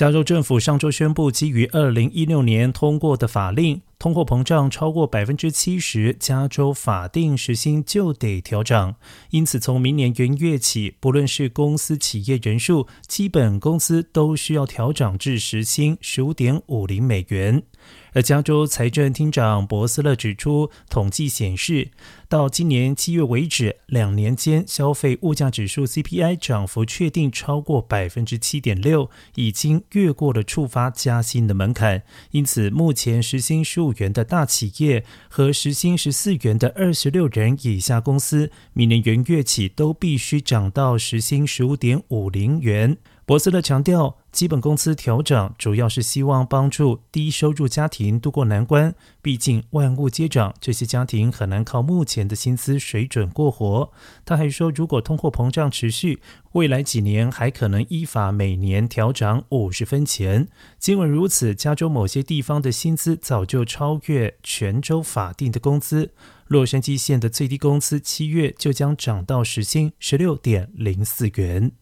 加州政府上周宣布，基于二零一六年通过的法令，通货膨胀超过百分之七十，加州法定时薪就得调涨。因此，从明年元月起，不论是公司企业人数，基本工资都需要调涨至时薪十五点五零美元。而加州财政厅长博斯勒指出，统计显示，到今年七月为止，两年间消费物价指数 CPI 涨幅确定超过百分之七点六，已经越过了触发加薪的门槛。因此，目前时薪十五元的大企业和时薪十四元的二十六人以下公司，明年元月起都必须涨到时薪十五点五零元。博斯勒强调，基本工资调整主要是希望帮助低收入家庭渡过难关。毕竟万物皆涨，这些家庭很难靠目前的薪资水准过活。他还说，如果通货膨胀持续，未来几年还可能依法每年调涨五十分钱。尽管如此，加州某些地方的薪资早就超越全州法定的工资。洛杉矶县的最低工资七月就将涨到时薪十六点零四元。